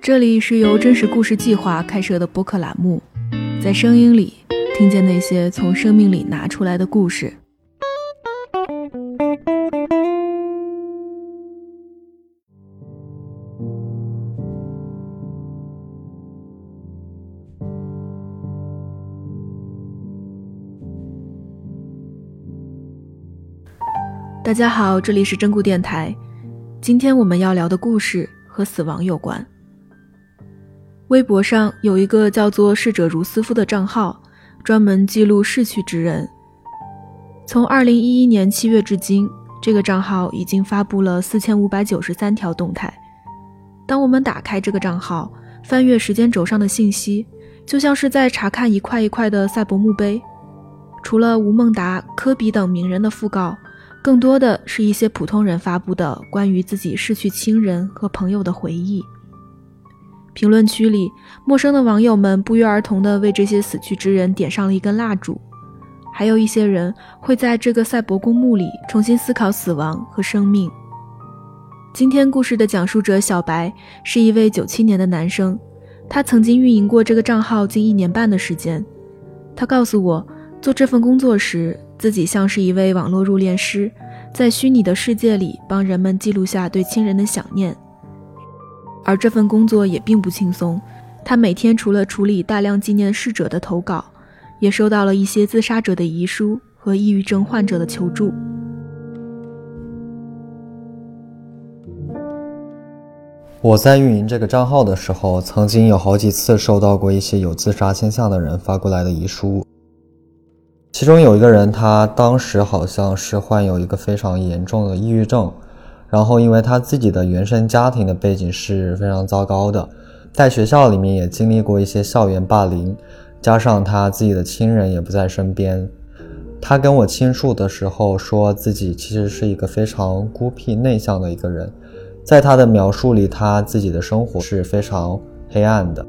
这里是由真实故事计划开设的播客栏目，在声音里听见那些从生命里拿出来的故事。大家好，这里是真故电台。今天我们要聊的故事和死亡有关。微博上有一个叫做“逝者如斯夫”的账号，专门记录逝去之人。从2011年7月至今，这个账号已经发布了4593条动态。当我们打开这个账号，翻阅时间轴上的信息，就像是在查看一块一块的赛博墓碑。除了吴孟达、科比等名人的讣告。更多的是一些普通人发布的关于自己逝去亲人和朋友的回忆。评论区里，陌生的网友们不约而同地为这些死去之人点上了一根蜡烛，还有一些人会在这个赛博公墓里重新思考死亡和生命。今天故事的讲述者小白是一位九七年的男生，他曾经运营过这个账号近一年半的时间。他告诉我，做这份工作时。自己像是一位网络入殓师，在虚拟的世界里帮人们记录下对亲人的想念。而这份工作也并不轻松，他每天除了处理大量纪念逝者的投稿，也收到了一些自杀者的遗书和抑郁症患者的求助。我在运营这个账号的时候，曾经有好几次收到过一些有自杀倾向的人发过来的遗书。其中有一个人，他当时好像是患有一个非常严重的抑郁症，然后因为他自己的原生家庭的背景是非常糟糕的，在学校里面也经历过一些校园霸凌，加上他自己的亲人也不在身边，他跟我倾诉的时候，说自己其实是一个非常孤僻内向的一个人，在他的描述里，他自己的生活是非常黑暗的。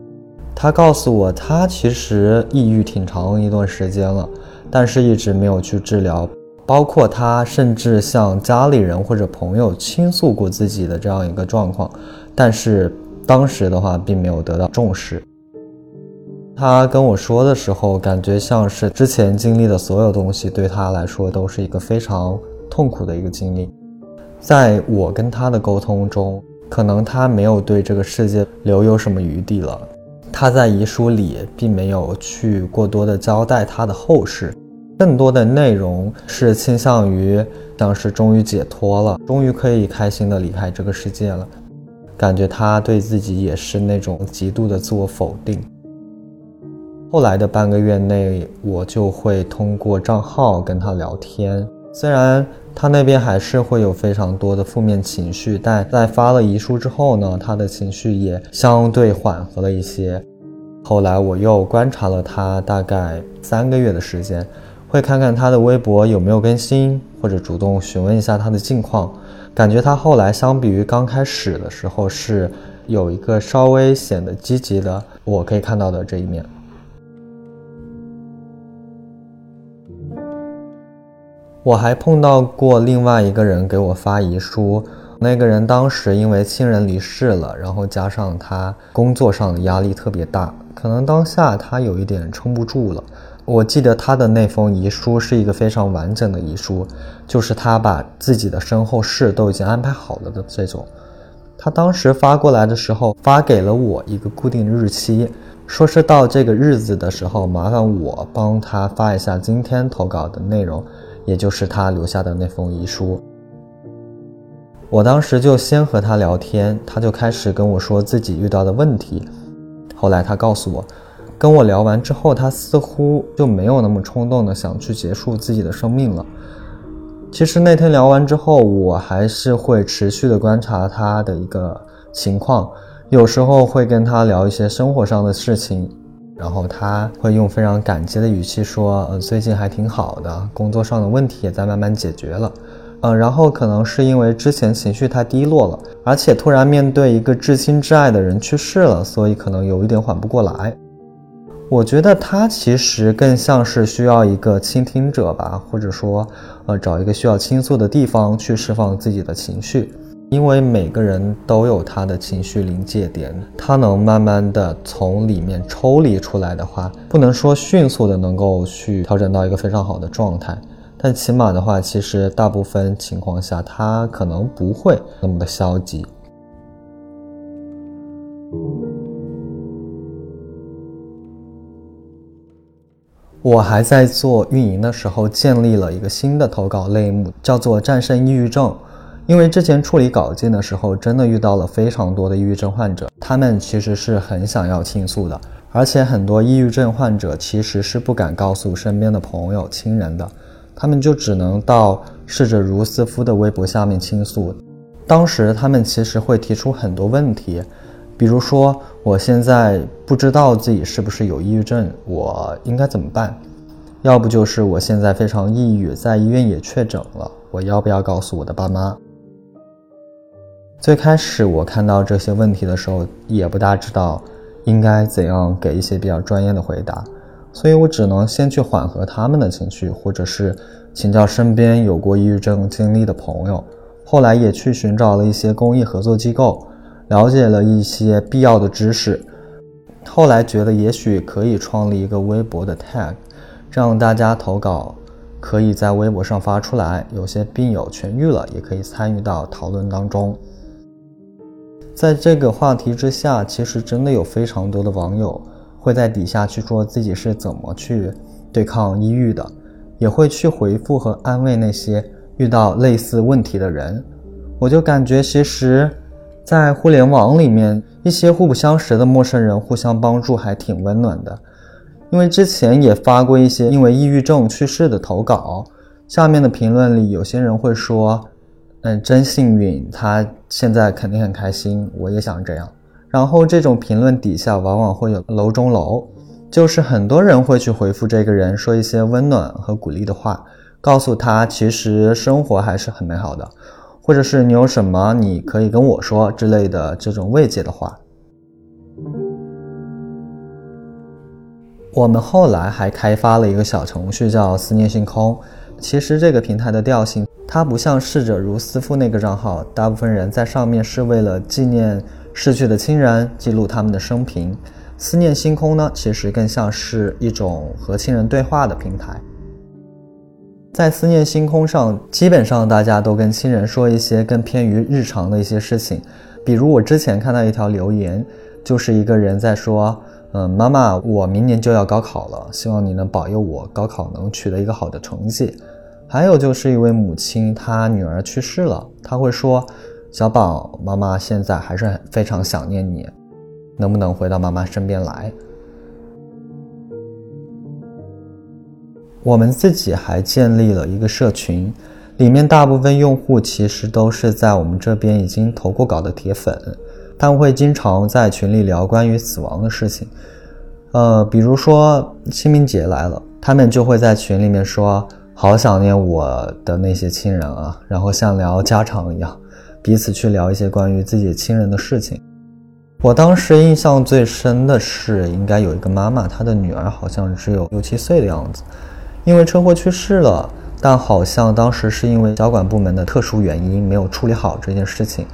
他告诉我，他其实抑郁挺长一段时间了。但是一直没有去治疗，包括他甚至向家里人或者朋友倾诉过自己的这样一个状况，但是当时的话并没有得到重视。他跟我说的时候，感觉像是之前经历的所有东西对他来说都是一个非常痛苦的一个经历。在我跟他的沟通中，可能他没有对这个世界留有什么余地了。他在遗书里并没有去过多的交代他的后事，更多的内容是倾向于像是终于解脱了，终于可以开心的离开这个世界了。感觉他对自己也是那种极度的自我否定。后来的半个月内，我就会通过账号跟他聊天，虽然他那边还是会有非常多的负面情绪，但在发了遗书之后呢，他的情绪也相对缓和了一些。后来我又观察了他大概三个月的时间，会看看他的微博有没有更新，或者主动询问一下他的近况。感觉他后来相比于刚开始的时候是有一个稍微显得积极的，我可以看到的这一面。我还碰到过另外一个人给我发遗书。那个人当时因为亲人离世了，然后加上他工作上的压力特别大，可能当下他有一点撑不住了。我记得他的那封遗书是一个非常完整的遗书，就是他把自己的身后事都已经安排好了的这种。他当时发过来的时候，发给了我一个固定日期，说是到这个日子的时候，麻烦我帮他发一下今天投稿的内容，也就是他留下的那封遗书。我当时就先和他聊天，他就开始跟我说自己遇到的问题。后来他告诉我，跟我聊完之后，他似乎就没有那么冲动的想去结束自己的生命了。其实那天聊完之后，我还是会持续的观察他的一个情况，有时候会跟他聊一些生活上的事情，然后他会用非常感激的语气说：“呃，最近还挺好的，工作上的问题也在慢慢解决了。”嗯，然后可能是因为之前情绪太低落了，而且突然面对一个至亲至爱的人去世了，所以可能有一点缓不过来。我觉得他其实更像是需要一个倾听者吧，或者说，呃，找一个需要倾诉的地方去释放自己的情绪。因为每个人都有他的情绪临界点，他能慢慢的从里面抽离出来的话，不能说迅速的能够去调整到一个非常好的状态，但起码的话，其实大部分情况下，他可能不会那么的消极。我还在做运营的时候，建立了一个新的投稿类目，叫做“战胜抑郁症”。因为之前处理稿件的时候，真的遇到了非常多的抑郁症患者，他们其实是很想要倾诉的，而且很多抑郁症患者其实是不敢告诉身边的朋友、亲人的，他们就只能到逝者如斯夫的微博下面倾诉。当时他们其实会提出很多问题，比如说我现在不知道自己是不是有抑郁症，我应该怎么办？要不就是我现在非常抑郁，在医院也确诊了，我要不要告诉我的爸妈？最开始我看到这些问题的时候，也不大知道应该怎样给一些比较专业的回答，所以我只能先去缓和他们的情绪，或者是请教身边有过抑郁症经历的朋友。后来也去寻找了一些公益合作机构，了解了一些必要的知识。后来觉得也许可以创立一个微博的 tag，这样大家投稿可以在微博上发出来，有些病友痊愈了，也可以参与到讨论当中。在这个话题之下，其实真的有非常多的网友会在底下去说自己是怎么去对抗抑郁的，也会去回复和安慰那些遇到类似问题的人。我就感觉，其实，在互联网里面，一些互不相识的陌生人互相帮助还挺温暖的。因为之前也发过一些因为抑郁症去世的投稿，下面的评论里有些人会说。嗯，真幸运，他现在肯定很开心，我也想这样。然后这种评论底下往往会有楼中楼，就是很多人会去回复这个人，说一些温暖和鼓励的话，告诉他其实生活还是很美好的，或者是你有什么你可以跟我说之类的这种慰藉的话。我们后来还开发了一个小程序叫思念星空，其实这个平台的调性。它不像逝者如斯夫那个账号，大部分人在上面是为了纪念逝去的亲人，记录他们的生平。思念星空呢，其实更像是一种和亲人对话的平台。在思念星空上，基本上大家都跟亲人说一些更偏于日常的一些事情，比如我之前看到一条留言，就是一个人在说：“嗯，妈妈，我明年就要高考了，希望你能保佑我高考能取得一个好的成绩。”还有就是一位母亲，她女儿去世了，她会说：“小宝，妈妈现在还是非常想念你，能不能回到妈妈身边来？”我们自己还建立了一个社群，里面大部分用户其实都是在我们这边已经投过稿的铁粉，他们会经常在群里聊关于死亡的事情，呃，比如说清明节来了，他们就会在群里面说。好想念我的那些亲人啊，然后像聊家常一样，彼此去聊一些关于自己亲人的事情。我当时印象最深的是，应该有一个妈妈，她的女儿好像只有六七岁的样子，因为车祸去世了，但好像当时是因为交管部门的特殊原因没有处理好这件事情，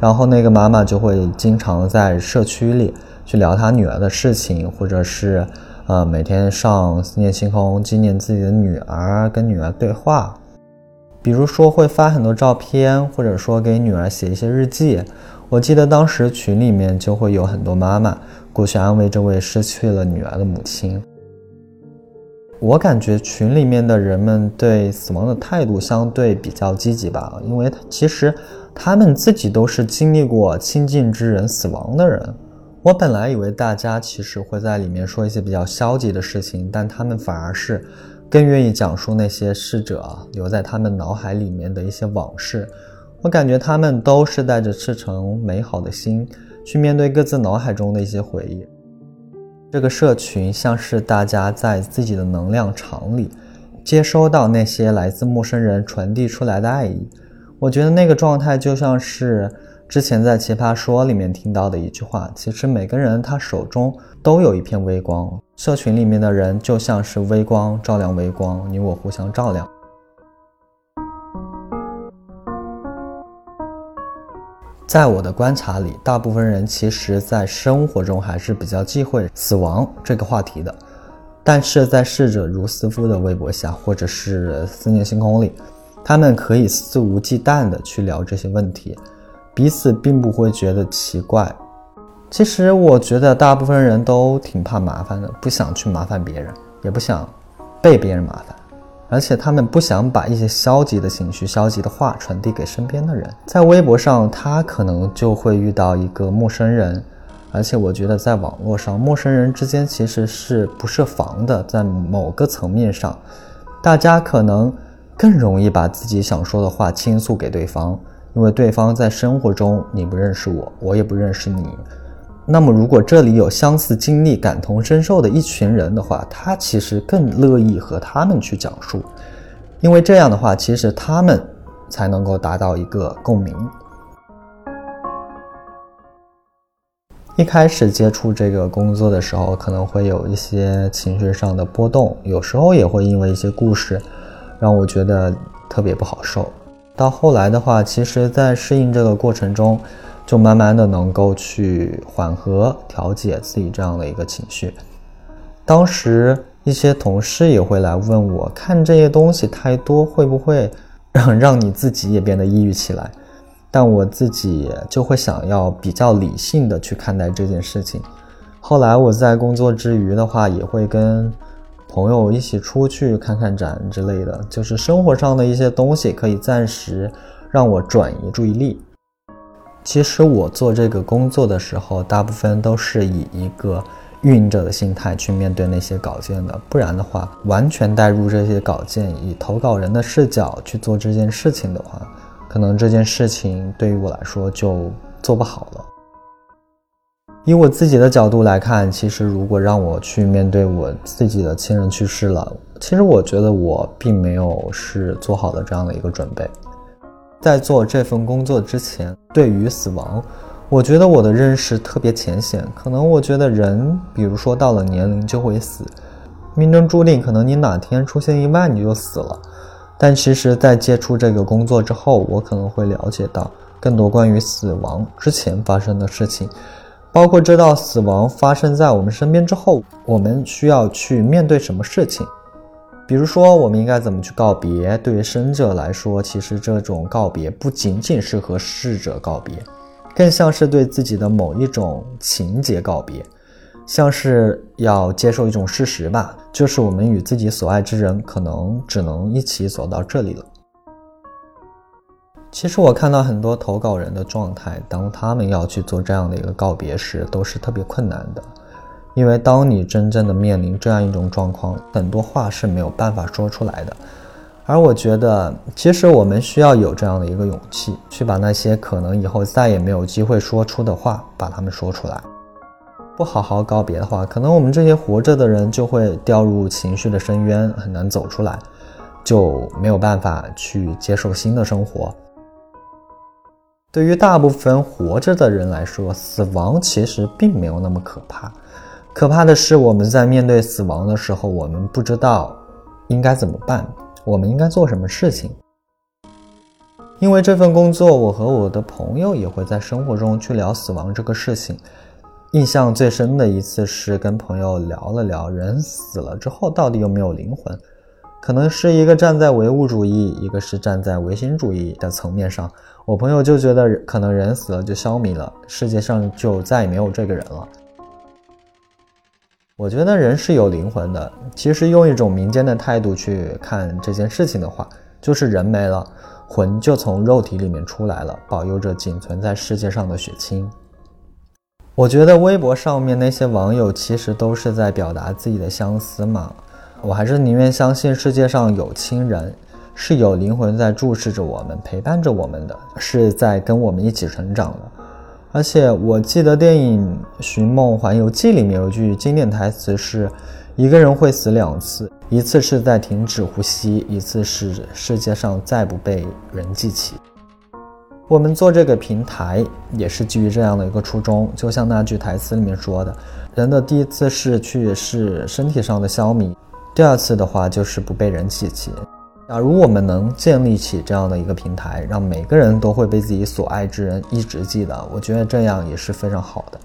然后那个妈妈就会经常在社区里去聊她女儿的事情，或者是。呃，每天上思念星空纪念自己的女儿，跟女儿对话，比如说会发很多照片，或者说给女儿写一些日记。我记得当时群里面就会有很多妈妈过去安慰这位失去了女儿的母亲。我感觉群里面的人们对死亡的态度相对比较积极吧，因为其实他们自己都是经历过亲近之人死亡的人。我本来以为大家其实会在里面说一些比较消极的事情，但他们反而是更愿意讲述那些逝者留在他们脑海里面的一些往事。我感觉他们都是带着赤诚美好的心去面对各自脑海中的一些回忆。这个社群像是大家在自己的能量场里接收到那些来自陌生人传递出来的爱意。我觉得那个状态就像是。之前在《奇葩说》里面听到的一句话，其实每个人他手中都有一片微光，社群里面的人就像是微光照亮微光，你我互相照亮。在我的观察里，大部分人其实在生活中还是比较忌讳死亡这个话题的。但是在逝者如斯夫的微博下，或者是思念星空里，他们可以肆无忌惮地去聊这些问题，彼此并不会觉得奇怪。其实我觉得大部分人都挺怕麻烦的，不想去麻烦别人，也不想被别人麻烦，而且他们不想把一些消极的情绪、消极的话传递给身边的人。在微博上，他可能就会遇到一个陌生人。而且我觉得，在网络上，陌生人之间其实是不设防的。在某个层面上，大家可能更容易把自己想说的话倾诉给对方，因为对方在生活中你不认识我，我也不认识你。那么，如果这里有相似经历、感同身受的一群人的话，他其实更乐意和他们去讲述，因为这样的话，其实他们才能够达到一个共鸣。一开始接触这个工作的时候，可能会有一些情绪上的波动，有时候也会因为一些故事，让我觉得特别不好受。到后来的话，其实，在适应这个过程中，就慢慢的能够去缓和、调节自己这样的一个情绪。当时一些同事也会来问我，看这些东西太多，会不会让让你自己也变得抑郁起来？但我自己就会想要比较理性的去看待这件事情。后来我在工作之余的话，也会跟朋友一起出去看看展之类的，就是生活上的一些东西可以暂时让我转移注意力。其实我做这个工作的时候，大部分都是以一个运营者的心态去面对那些稿件的，不然的话，完全带入这些稿件，以投稿人的视角去做这件事情的话。可能这件事情对于我来说就做不好了。以我自己的角度来看，其实如果让我去面对我自己的亲人去世了，其实我觉得我并没有是做好了这样的一个准备。在做这份工作之前，对于死亡，我觉得我的认识特别浅显。可能我觉得人，比如说到了年龄就会死，命中注定，可能你哪天出现意外你就死了。但其实，在接触这个工作之后，我可能会了解到更多关于死亡之前发生的事情，包括知道死亡发生在我们身边之后，我们需要去面对什么事情。比如说，我们应该怎么去告别？对于生者来说，其实这种告别不仅仅是和逝者告别，更像是对自己的某一种情节告别。像是要接受一种事实吧，就是我们与自己所爱之人可能只能一起走到这里了。其实我看到很多投稿人的状态，当他们要去做这样的一个告别时，都是特别困难的，因为当你真正的面临这样一种状况，很多话是没有办法说出来的。而我觉得，其实我们需要有这样的一个勇气，去把那些可能以后再也没有机会说出的话，把它们说出来。不好好告别的话，可能我们这些活着的人就会掉入情绪的深渊，很难走出来，就没有办法去接受新的生活。对于大部分活着的人来说，死亡其实并没有那么可怕，可怕的是我们在面对死亡的时候，我们不知道应该怎么办，我们应该做什么事情。因为这份工作，我和我的朋友也会在生活中去聊死亡这个事情。印象最深的一次是跟朋友聊了聊，人死了之后到底有没有灵魂？可能是一个站在唯物主义，一个是站在唯心主义的层面上。我朋友就觉得，可能人死了就消弭了，世界上就再也没有这个人了。我觉得人是有灵魂的。其实用一种民间的态度去看这件事情的话，就是人没了，魂就从肉体里面出来了，保佑着仅存在世界上的血亲。我觉得微博上面那些网友其实都是在表达自己的相思嘛，我还是宁愿相信世界上有亲人，是有灵魂在注视着我们，陪伴着我们的，是在跟我们一起成长的。而且我记得电影《寻梦环游记》里面有句经典台词是：一个人会死两次，一次是在停止呼吸，一次是世界上再不被人记起。我们做这个平台也是基于这样的一个初衷，就像那句台词里面说的：“人的第一次逝去是身体上的消弭，第二次的话就是不被人记起。”假如我们能建立起这样的一个平台，让每个人都会被自己所爱之人一直记得，我觉得这样也是非常好的。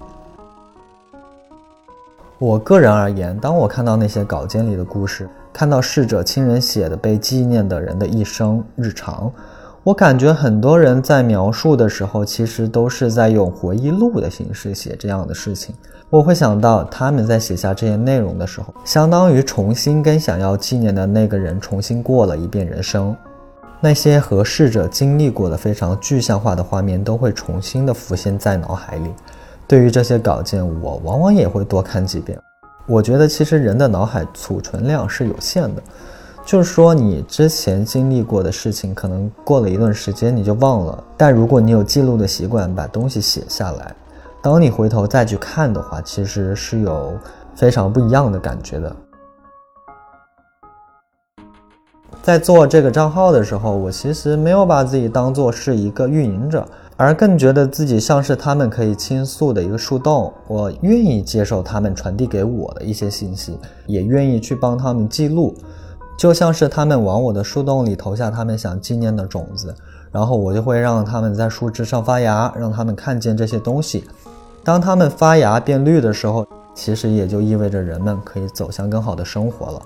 我个人而言，当我看到那些稿件里的故事，看到逝者亲人写的被纪念的人的一生日常，我感觉很多人在描述的时候，其实都是在用回忆录的形式写这样的事情。我会想到他们在写下这些内容的时候，相当于重新跟想要纪念的那个人重新过了一遍人生，那些和逝者经历过的非常具象化的画面都会重新的浮现在脑海里。对于这些稿件，我往往也会多看几遍。我觉得其实人的脑海储存量是有限的，就是说你之前经历过的事情，可能过了一段时间你就忘了。但如果你有记录的习惯，把东西写下来，当你回头再去看的话，其实是有非常不一样的感觉的。在做这个账号的时候，我其实没有把自己当做是一个运营者。而更觉得自己像是他们可以倾诉的一个树洞，我愿意接受他们传递给我的一些信息，也愿意去帮他们记录，就像是他们往我的树洞里投下他们想纪念的种子，然后我就会让他们在树枝上发芽，让他们看见这些东西。当它们发芽变绿的时候，其实也就意味着人们可以走向更好的生活了。